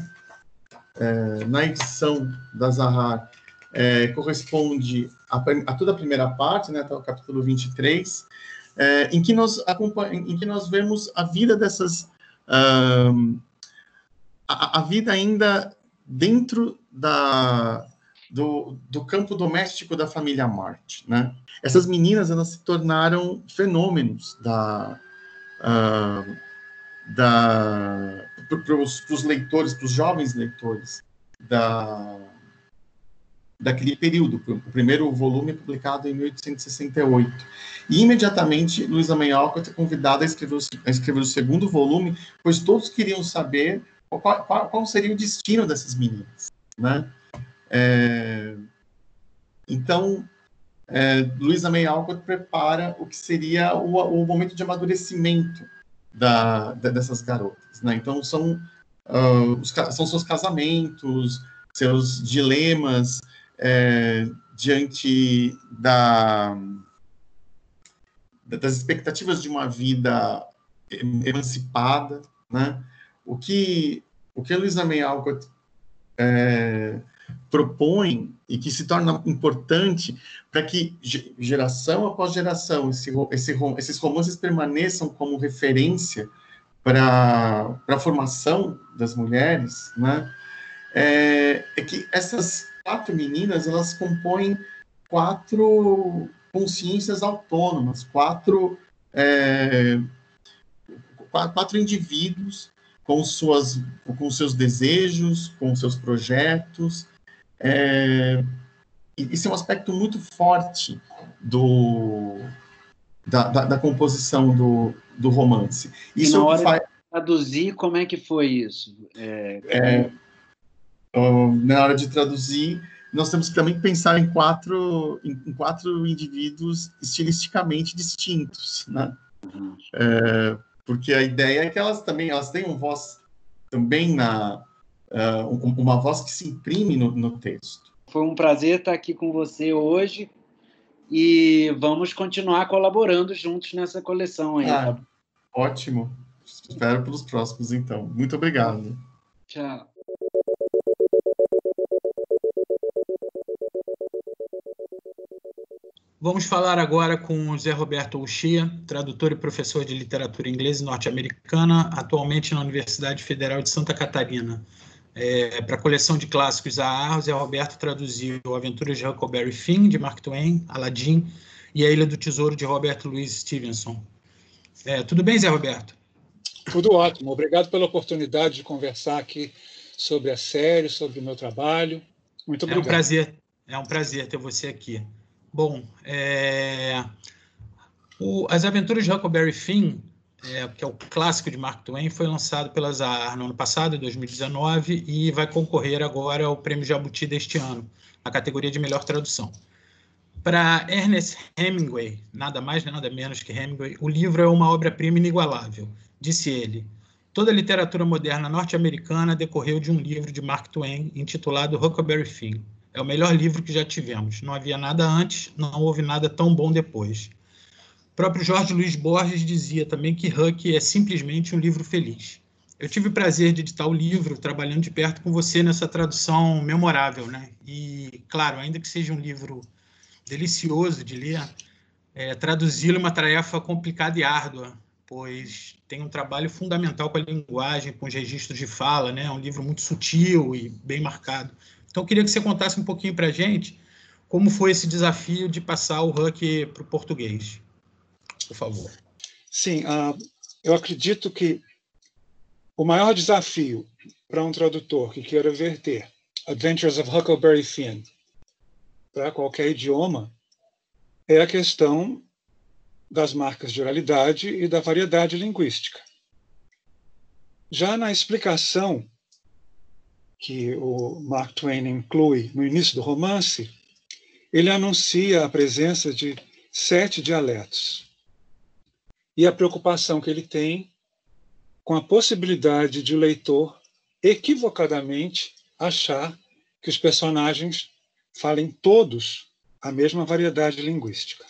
é, na edição da Zahar é, corresponde a, a, toda a primeira parte, né, até o capítulo 23, é, em, que nós em que nós vemos a vida dessas... Um, a, a, vida ainda dentro da, do, do, campo doméstico da família Marte, né? Essas meninas elas se tornaram fenômenos da uh, da para os leitores, para os jovens leitores da daquele período. O primeiro volume publicado em 1868. E imediatamente Luísa May Alcott é convidada a escrever, o, a escrever o segundo volume, pois todos queriam saber qual, qual, qual seria o destino dessas meninas, né? É, então, é, Luísa May Alcott prepara o que seria o, o momento de amadurecimento da, da, dessas garotas. Né? Então, são, uh, os, são seus casamentos, seus dilemas é, diante da, das expectativas de uma vida emancipada. Né? O que, o que a Luísa May Alcott é, propõe e que se torna importante para que geração após geração esse, esse, esses romances permaneçam como referência para a formação das mulheres, né? É, é, que essas quatro meninas elas compõem quatro consciências autônomas, quatro é, quatro indivíduos com suas com seus desejos, com seus projetos, é, isso é um aspecto muito forte do, da, da, da composição do, do romance. Isso e na hora faz... de traduzir, como é que foi isso? É, é, na hora de traduzir, nós temos que também pensar em quatro, em, quatro indivíduos estilisticamente distintos, né? Uhum. É, porque a ideia é que elas também elas têm uma voz também na uh, uma voz que se imprime no, no texto. Foi um prazer estar aqui com você hoje e vamos continuar colaborando juntos nessa coleção aí. Ah, ótimo. Espero pelos próximos, então. Muito obrigado. Tchau. Vamos falar agora com o Zé Roberto Uxia, tradutor e professor de literatura inglesa e norte-americana, atualmente na Universidade Federal de Santa Catarina. É, para a coleção de clássicos A Zé Roberto traduziu Aventuras de Huckleberry Finn, de Mark Twain, Aladdin e A Ilha do Tesouro, de Robert Louis Stevenson. É, tudo bem, Zé Roberto? Tudo ótimo. Obrigado pela oportunidade de conversar aqui sobre a série, sobre o meu trabalho. Muito obrigado. É um prazer, é um prazer ter você aqui. Bom, é... o, As Aventuras de Huckleberry Finn é, que é o clássico de Mark Twain, foi lançado pela Zahar no ano passado, em 2019, e vai concorrer agora ao Prêmio Jabuti deste ano, na categoria de melhor tradução. Para Ernest Hemingway, nada mais nada menos que Hemingway, o livro é uma obra-prima inigualável, disse ele. Toda a literatura moderna norte-americana decorreu de um livro de Mark Twain intitulado Huckleberry Finn. É o melhor livro que já tivemos. Não havia nada antes, não houve nada tão bom depois. O próprio Jorge Luiz Borges dizia também que Huck é simplesmente um livro feliz. Eu tive o prazer de editar o livro, trabalhando de perto com você nessa tradução memorável, né? E, claro, ainda que seja um livro delicioso de ler, é, traduzi-lo é uma tarefa complicada e árdua, pois tem um trabalho fundamental com a linguagem, com os registros de fala, né? É um livro muito sutil e bem marcado. Então, eu queria que você contasse um pouquinho para a gente como foi esse desafio de passar o Huck para o português por favor. Sim, uh, eu acredito que o maior desafio para um tradutor que queira verter Adventures of Huckleberry Finn para qualquer idioma é a questão das marcas de oralidade e da variedade linguística. Já na explicação que o Mark Twain inclui no início do romance, ele anuncia a presença de sete dialetos e a preocupação que ele tem com a possibilidade de o leitor equivocadamente achar que os personagens falem todos a mesma variedade linguística.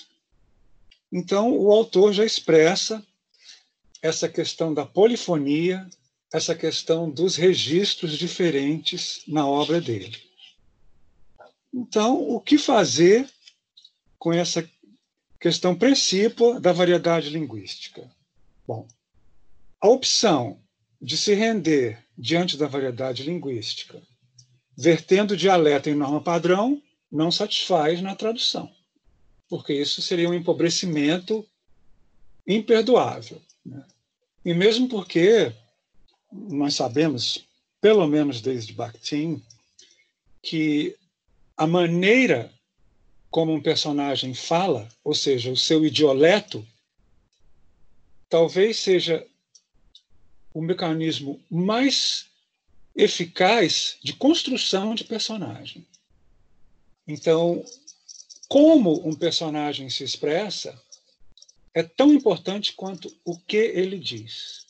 Então, o autor já expressa essa questão da polifonia, essa questão dos registros diferentes na obra dele. Então, o que fazer com essa questão principal da variedade linguística? Bom, a opção de se render diante da variedade linguística, vertendo dialeto em norma padrão, não satisfaz na tradução, porque isso seria um empobrecimento imperdoável. Né? E mesmo porque nós sabemos, pelo menos desde Bakhtin, que a maneira como um personagem fala, ou seja, o seu idioleto, talvez seja o mecanismo mais eficaz de construção de personagem. Então, como um personagem se expressa é tão importante quanto o que ele diz.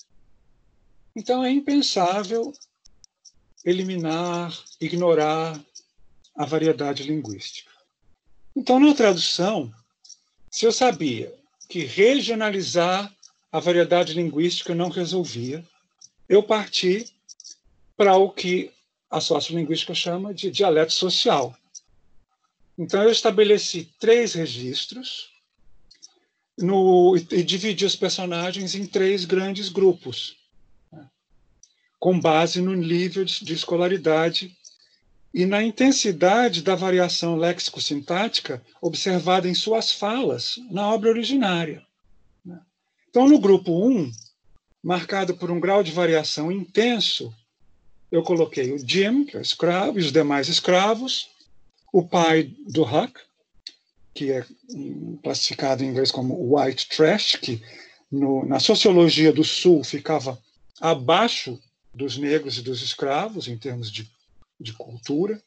Então, é impensável eliminar, ignorar a variedade linguística. Então, na tradução, se eu sabia que regionalizar a variedade linguística não resolvia, eu parti para o que a sociolinguística chama de dialeto social. Então, eu estabeleci três registros no, e dividi os personagens em três grandes grupos, né, com base no nível de, de escolaridade e na intensidade da variação léxico-sintática observada em suas falas na obra originária. Né. Então, no grupo 1, marcado por um grau de variação intenso, eu coloquei o Jim, que é o escravo, e os demais escravos, o pai do Huck, que é classificado em inglês como white trash, que no, na sociologia do Sul ficava abaixo dos negros e dos escravos em termos de, de cultura.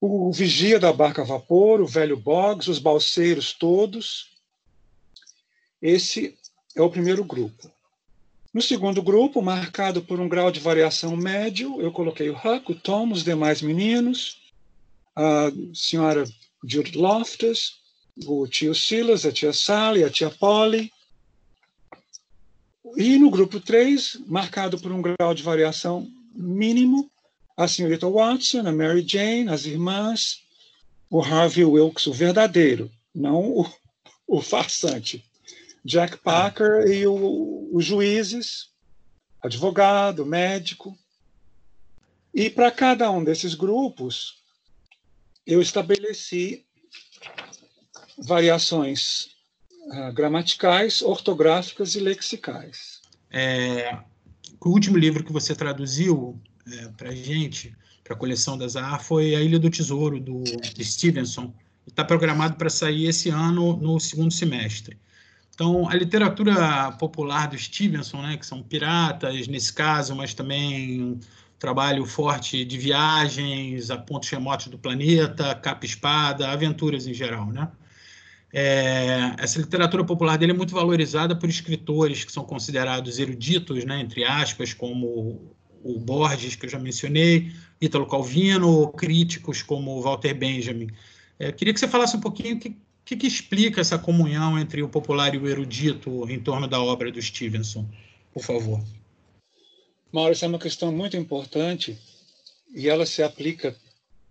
O, vigia da barca a vapor, o velho Boggs, os balseiros todos. Esse é o primeiro grupo. No segundo grupo, marcado por um grau de variação médio, eu coloquei o Huck, o Tom, os demais meninos, a senhora Jude Loftus, o tio Silas, a tia Sally, a tia Polly. E no grupo 3, marcado por um grau de variação mínimo, a senhorita Watson, a Mary Jane, as irmãs, o Harvey Wilkes, o verdadeiro, não o, o farsante. Jack Parker e o, os juízes, advogado, médico. E para cada um desses grupos, eu estabeleci variações uh, gramaticais, ortográficas e lexicais. É, o último livro que você traduziu é, para gente, para a coleção da Zahar, foi A Ilha do Tesouro, do, Stevenson. Está programado para sair esse ano, no segundo semestre. Então, a literatura popular do Stevenson, né, que são piratas, nesse caso, mas também um trabalho forte de viagens a pontos remotos do planeta, capa-espada, aventuras em geral, né? É, essa literatura popular dele é muito valorizada por escritores que são considerados eruditos, né, entre aspas, como o Borges, que eu já mencionei, Ítalo Calvino, críticos como Walter Benjamin. É, queria que você falasse um pouquinho o que, que, que, explica essa comunhão entre o popular e o erudito em torno da obra do Stevenson, por favor. Mauro, essa é uma questão muito importante e ela se aplica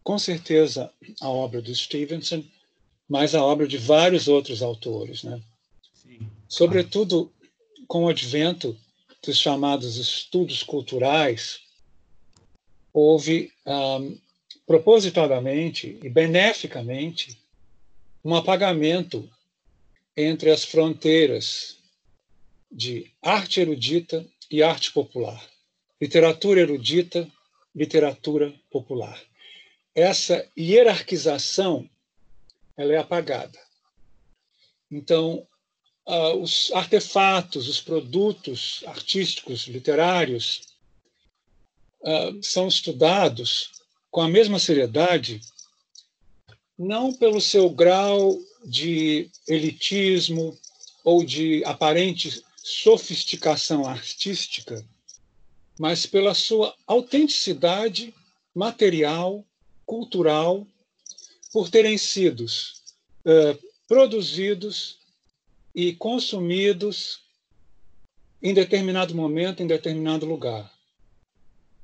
com certeza à obra do Stevenson, mas à obra de vários outros autores, né? Sim. Sobretudo com o advento dos chamados estudos culturais, houve um, propositadamente e beneficamente um apagamento entre as fronteiras de arte erudita e arte popular, literatura erudita, literatura popular. Essa hierarquização ela é apagada. Então, uh, os artefatos, os produtos artísticos, literários, uh, são estudados com a mesma seriedade, não pelo seu grau de elitismo ou de aparente sofisticação artística, mas pela sua autenticidade material, cultural, por terem sido uh, produzidos e consumidos em determinado momento, em determinado lugar.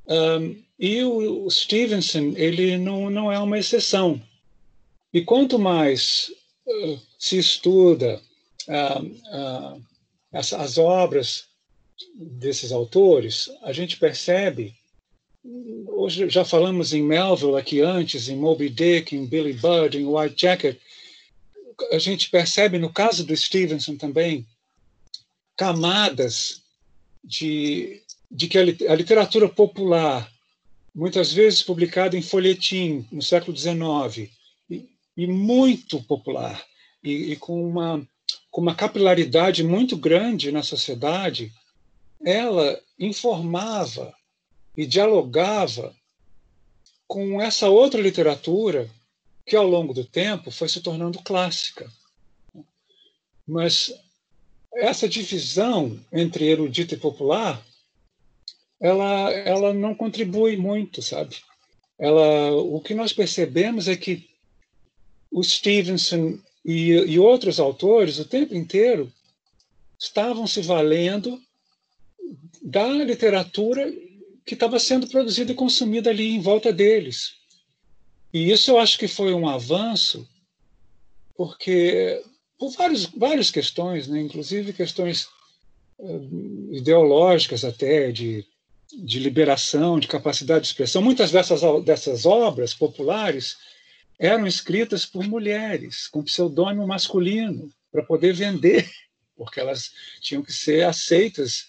Um, e o, Stevenson, ele não, não é uma exceção. E quanto mais uh, se estuda uh, uh, as, as obras desses autores, a gente percebe hoje já falamos em Melville aqui antes, em Moby Dick, em Billy Budd, em White Jacket, a gente percebe no caso do Stevenson também camadas de, de que a literatura popular, muitas vezes publicada em folhetim no século XIX, e, e muito popular, e, e, com, uma, com uma capilaridade muito grande na sociedade, ela informava e dialogava com essa outra literatura que, ao longo do tempo, foi se tornando clássica. Mas essa divisão entre erudito e popular, ela, ela não contribui muito, sabe? Ela, o que nós percebemos é que o Stevenson e, e outros autores, o tempo inteiro, estavam se valendo da literatura que estava sendo produzida e consumida ali em volta deles. E isso eu acho que foi um avanço, porque por vários, várias questões, né? inclusive questões uh, ideológicas até, de, de liberação, de capacidade de expressão. Muitas dessas, dessas obras populares eram escritas por mulheres, com pseudônimo masculino, para poder vender, porque elas tinham que ser aceitas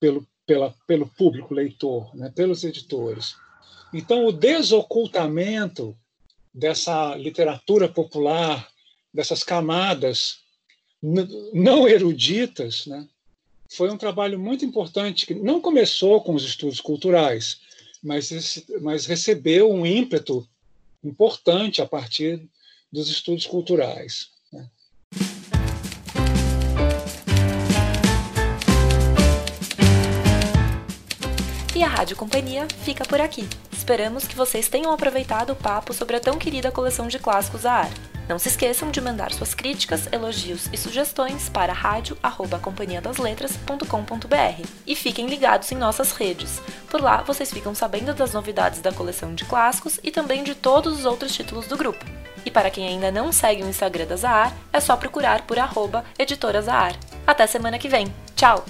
pelo, pela, pelo público leitor, né? pelos editores. Então, o desocultamento dessa literatura popular, dessas camadas não eruditas, né? foi um trabalho muito importante que não começou com os estudos culturais, mas, mas recebeu um ímpeto importante a partir dos estudos culturais. Né? E a Rádio Companhia fica por aqui. Esperamos que vocês tenham aproveitado o papo sobre a tão querida coleção de clássicos AR. Não se esqueçam de mandar suas críticas, elogios e sugestões para rádio@companhiadasletras.com.br e fiquem ligados em nossas redes. Por lá vocês ficam sabendo das novidades da coleção de clássicos e também de todos os outros títulos do grupo. E para quem ainda não segue o Instagram da Zahar, é só procurar por arroba editorazahar. Até semana que vem. Tchau!